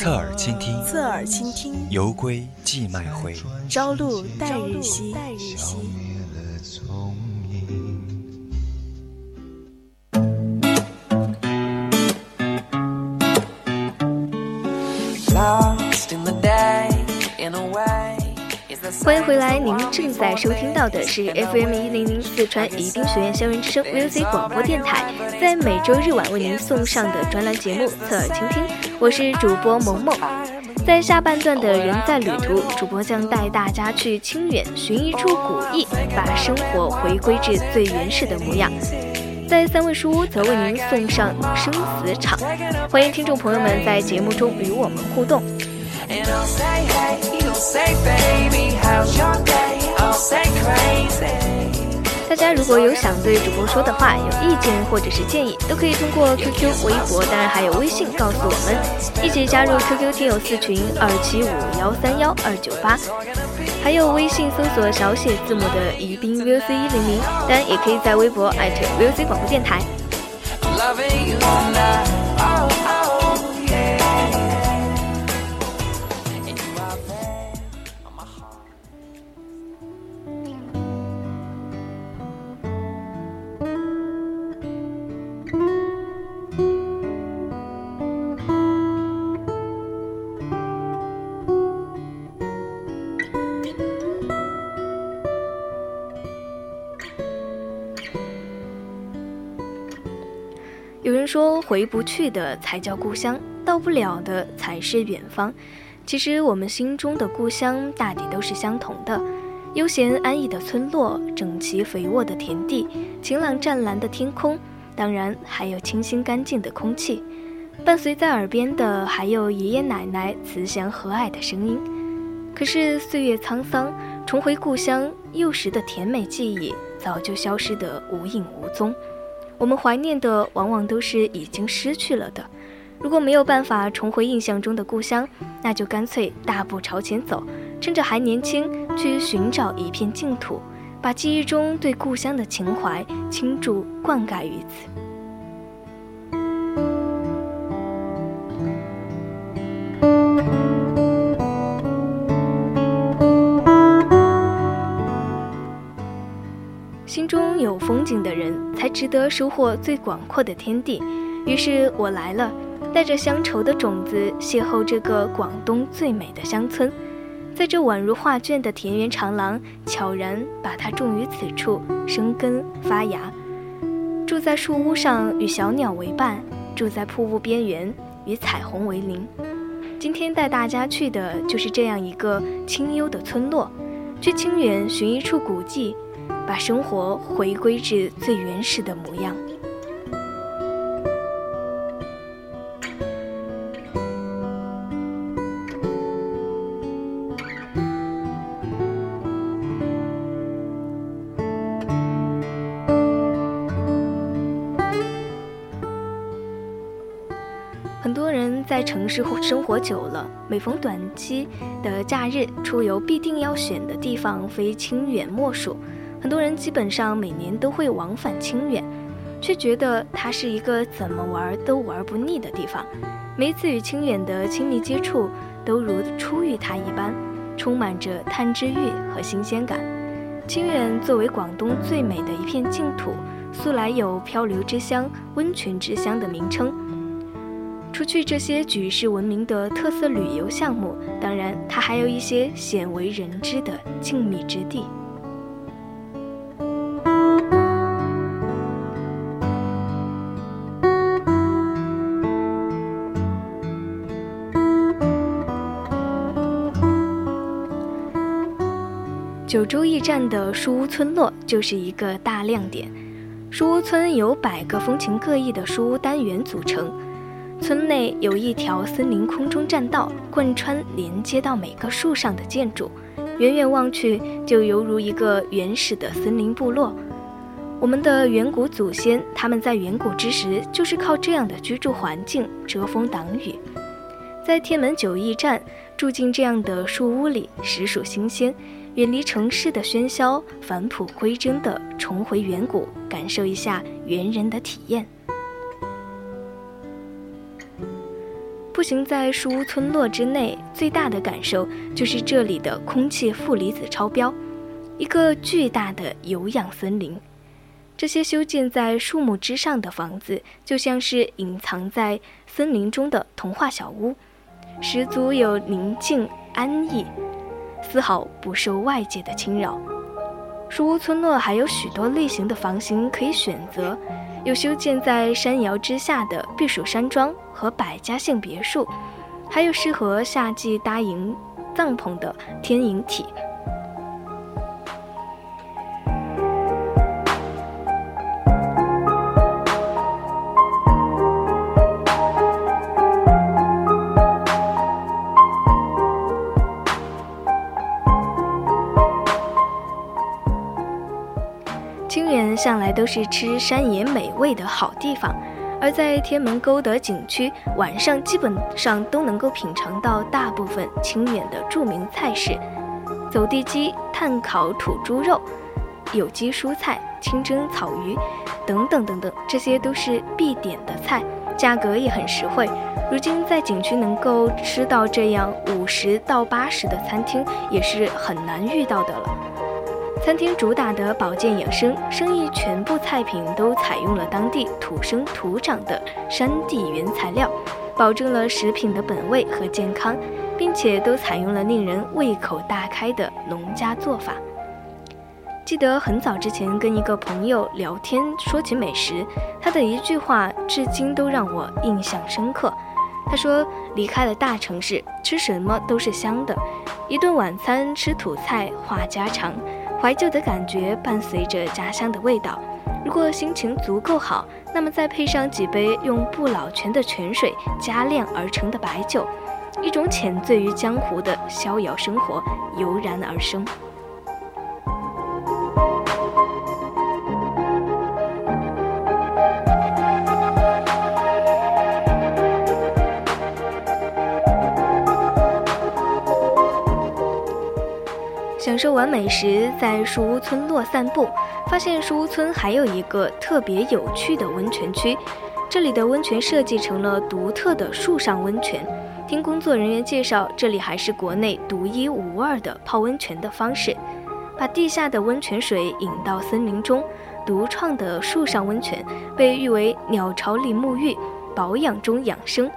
侧耳倾听，侧耳倾听，犹归寄麦回，朝露待日晞。欢迎回来，您正在收听到的是 FM 一零零四川宜宾学院校园之声 VOC 广播电台，在每周日晚为您送上的专栏节目《侧耳倾听》，我是主播萌萌。在下半段的人在旅途，主播将带大家去清远寻一处古意，把生活回归至最原始的模样。在三味书屋则为您送上生死场，欢迎听众朋友们在节目中与我们互动。大家如果有想对主播说的话、有意见或者是建议，都可以通过 QQ、微博，当然还有微信告诉我们，一起加入 QQ 听友四群二七五幺三幺二九八，还有微信搜索小写字母的宜宾 VOC 一零零，当然也可以在微博 @VOC 广播电台。说，回不去的才叫故乡，到不了的才是远方。其实，我们心中的故乡大抵都是相同的：悠闲安逸的村落，整齐肥沃的田地，晴朗湛蓝的天空，当然还有清新干净的空气。伴随在耳边的，还有爷爷奶奶慈祥和蔼的声音。可是，岁月沧桑，重回故乡，幼时的甜美记忆早就消失得无影无踪。我们怀念的往往都是已经失去了的。如果没有办法重回印象中的故乡，那就干脆大步朝前走，趁着还年轻，去寻找一片净土，把记忆中对故乡的情怀倾注灌溉于此。中有风景的人，才值得收获最广阔的天地。于是我来了，带着乡愁的种子，邂逅这个广东最美的乡村，在这宛如画卷的田园长廊，悄然把它种于此处，生根发芽。住在树屋上，与小鸟为伴；住在瀑布边缘，与彩虹为邻。今天带大家去的就是这样一个清幽的村落，去清远寻一处古迹。把生活回归至最原始的模样。很多人在城市生活久了，每逢短期的假日出游，必定要选的地方非清远莫属。很多人基本上每年都会往返清远，却觉得它是一个怎么玩都玩不腻的地方。每一次与清远的亲密接触，都如初遇它一般，充满着探知欲和新鲜感。清远作为广东最美的一片净土，素来有“漂流之乡”“温泉之乡”的名称。除去这些举世闻名的特色旅游项目，当然它还有一些鲜为人知的静谧之地。九州驿站的书屋村落就是一个大亮点。书屋村由百个风情各异的书屋单元组成，村内有一条森林空中栈道，贯穿连接到每个树上的建筑，远远望去就犹如一个原始的森林部落。我们的远古祖先，他们在远古之时就是靠这样的居住环境遮风挡雨。在天门九驿站住进这样的树屋里，实属新鲜。远离城市的喧嚣，返璞归真的重回远古，感受一下猿人的体验。步行在树屋村落之内，最大的感受就是这里的空气负离子超标，一个巨大的有氧森林。这些修建在树木之上的房子，就像是隐藏在森林中的童话小屋，十足有宁静安逸。丝毫不受外界的侵扰。树屋村落还有许多类型的房型可以选择，有修建在山摇之下的避暑山庄和百家姓别墅，还有适合夏季搭营帐篷的天营体。向来都是吃山野美味的好地方，而在天门沟的景区，晚上基本上都能够品尝到大部分清远的著名菜式：走地鸡、炭烤土猪肉、有机蔬菜、清蒸草鱼等等等等，这些都是必点的菜，价格也很实惠。如今在景区能够吃到这样五十到八十的餐厅，也是很难遇到的了。餐厅主打的保健养生，生意全部菜品都采用了当地土生土长的山地原材料，保证了食品的本味和健康，并且都采用了令人胃口大开的农家做法。记得很早之前跟一个朋友聊天，说起美食，他的一句话至今都让我印象深刻。他说：“离开了大城市，吃什么都是香的，一顿晚餐吃土菜话家常。”怀旧的感觉伴随着家乡的味道。如果心情足够好，那么再配上几杯用不老泉的泉水加炼而成的白酒，一种浅醉于江湖的逍遥生活油然而生。受完美食，在树屋村落散步，发现树屋村还有一个特别有趣的温泉区。这里的温泉设计成了独特的树上温泉。听工作人员介绍，这里还是国内独一无二的泡温泉的方式，把地下的温泉水引到森林中。独创的树上温泉被誉为鸟巢里沐浴，保养中养生。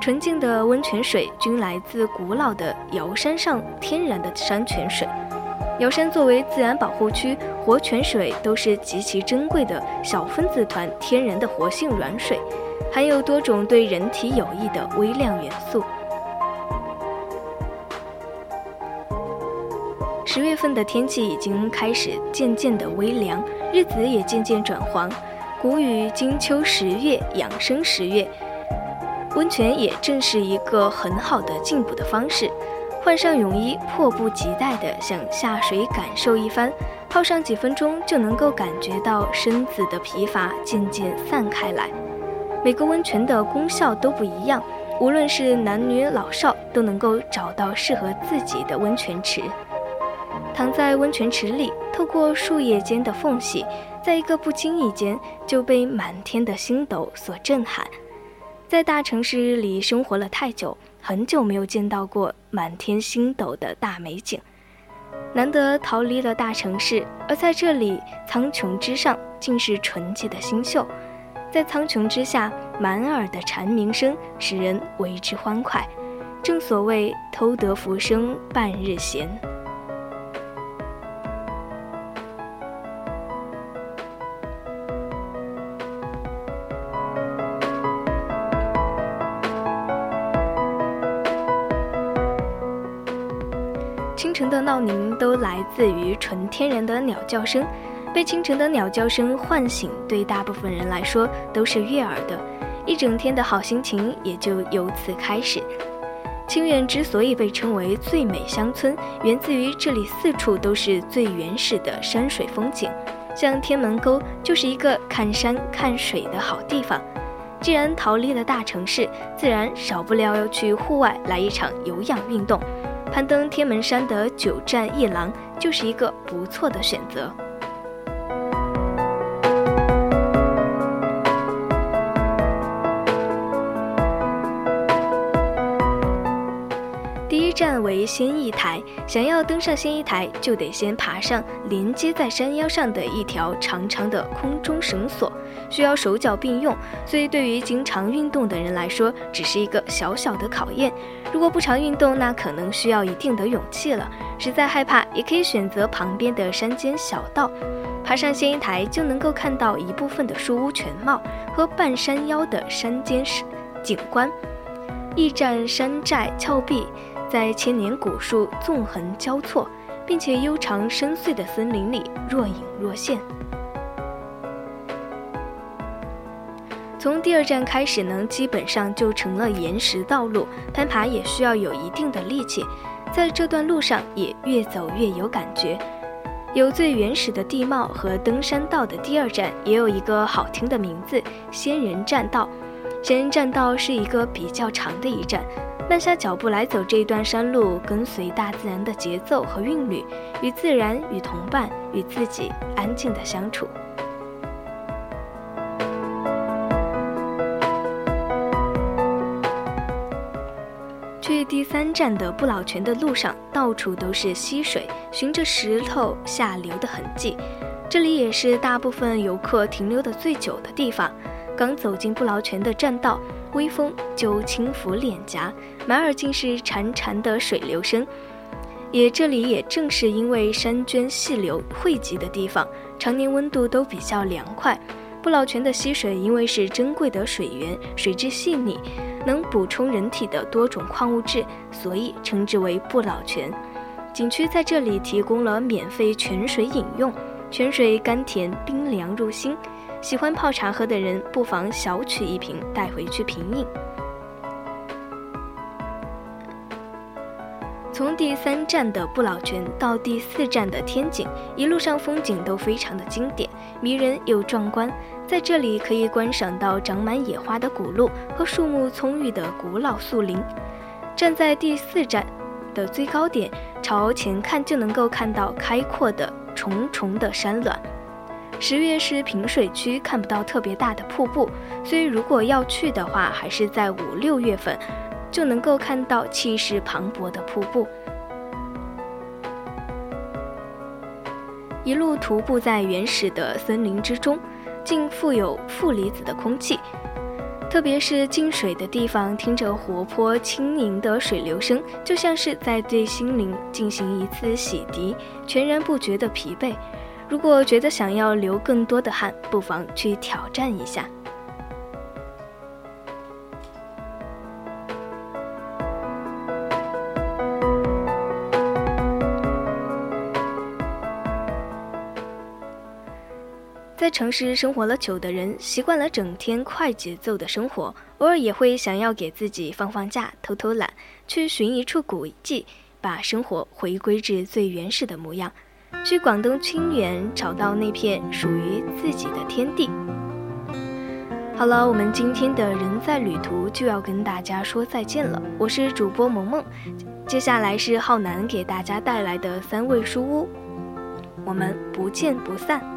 纯净的温泉水均来自古老的瑶山上天然的山泉水。瑶山作为自然保护区，活泉水都是极其珍贵的小分子团天然的活性软水，含有多种对人体有益的微量元素。十月份的天气已经开始渐渐的微凉，日子也渐渐转黄。古语“金秋十月，养生十月”。温泉也正是一个很好的进补的方式。换上泳衣，迫不及待地想下水感受一番。泡上几分钟，就能够感觉到身子的疲乏渐渐散开来。每个温泉的功效都不一样，无论是男女老少，都能够找到适合自己的温泉池。躺在温泉池里，透过树叶间的缝隙，在一个不经意间就被满天的星斗所震撼。在大城市里生活了太久，很久没有见到过满天星斗的大美景，难得逃离了大城市，而在这里，苍穹之上尽是纯洁的星宿，在苍穹之下，满耳的蝉鸣声使人为之欢快。正所谓偷得浮生半日闲。清晨的闹铃都来自于纯天然的鸟叫声，被清晨的鸟叫声唤醒，对大部分人来说都是悦耳的，一整天的好心情也就由此开始。清远之所以被称为最美乡村，源自于这里四处都是最原始的山水风景。像天门沟就是一个看山看水的好地方。既然逃离了大城市，自然少不了要去户外来一场有氧运动。攀登天门山的九战一狼就是一个不错的选择。站为仙翼台，想要登上仙翼台，就得先爬上连接在山腰上的一条长长的空中绳索，需要手脚并用，所以对于经常运动的人来说，只是一个小小的考验。如果不常运动，那可能需要一定的勇气了。实在害怕，也可以选择旁边的山间小道，爬上仙翼台就能够看到一部分的树屋全貌和半山腰的山间景观，驿站山寨峭壁。在千年古树纵横交错，并且悠长深邃的森林里若隐若现。从第二站开始呢，基本上就成了岩石道路，攀爬也需要有一定的力气。在这段路上也越走越有感觉，有最原始的地貌和登山道的第二站也有一个好听的名字——仙人栈道。仙人栈道是一个比较长的一站。慢下脚步来走这一段山路，跟随大自然的节奏和韵律，与自然、与同伴、与自己安静的相处。去第三站的不老泉的路上，到处都是溪水，循着石头下流的痕迹。这里也是大部分游客停留的最久的地方。刚走进不老泉的栈道。微风就轻拂脸颊，满耳尽是潺潺的水流声。也这里也正是因为山涓细流汇集的地方，常年温度都比较凉快。不老泉的溪水因为是珍贵的水源，水质细腻，能补充人体的多种矿物质，所以称之为不老泉。景区在这里提供了免费泉水饮用，泉水甘甜冰凉入心。喜欢泡茶喝的人，不妨小取一瓶带回去品饮。从第三站的不老泉到第四站的天井，一路上风景都非常的经典、迷人又壮观。在这里可以观赏到长满野花的古路和树木葱郁的古老树林。站在第四站的最高点，朝前看就能够看到开阔的重重的山峦。十月是平水区，看不到特别大的瀑布，所以如果要去的话，还是在五六月份，就能够看到气势磅礴的瀑布。一路徒步在原始的森林之中，竟富有负离子的空气，特别是进水的地方，听着活泼轻盈的水流声，就像是在对心灵进行一次洗涤，全然不觉得疲惫。如果觉得想要流更多的汗，不妨去挑战一下。在城市生活了久的人，习惯了整天快节奏的生活，偶尔也会想要给自己放放假、偷偷懒，去寻一处古迹，把生活回归至最原始的模样。去广东清远找到那片属于自己的天地。好了，我们今天的人在旅途就要跟大家说再见了。我是主播萌萌，接下来是浩南给大家带来的三味书屋，我们不见不散。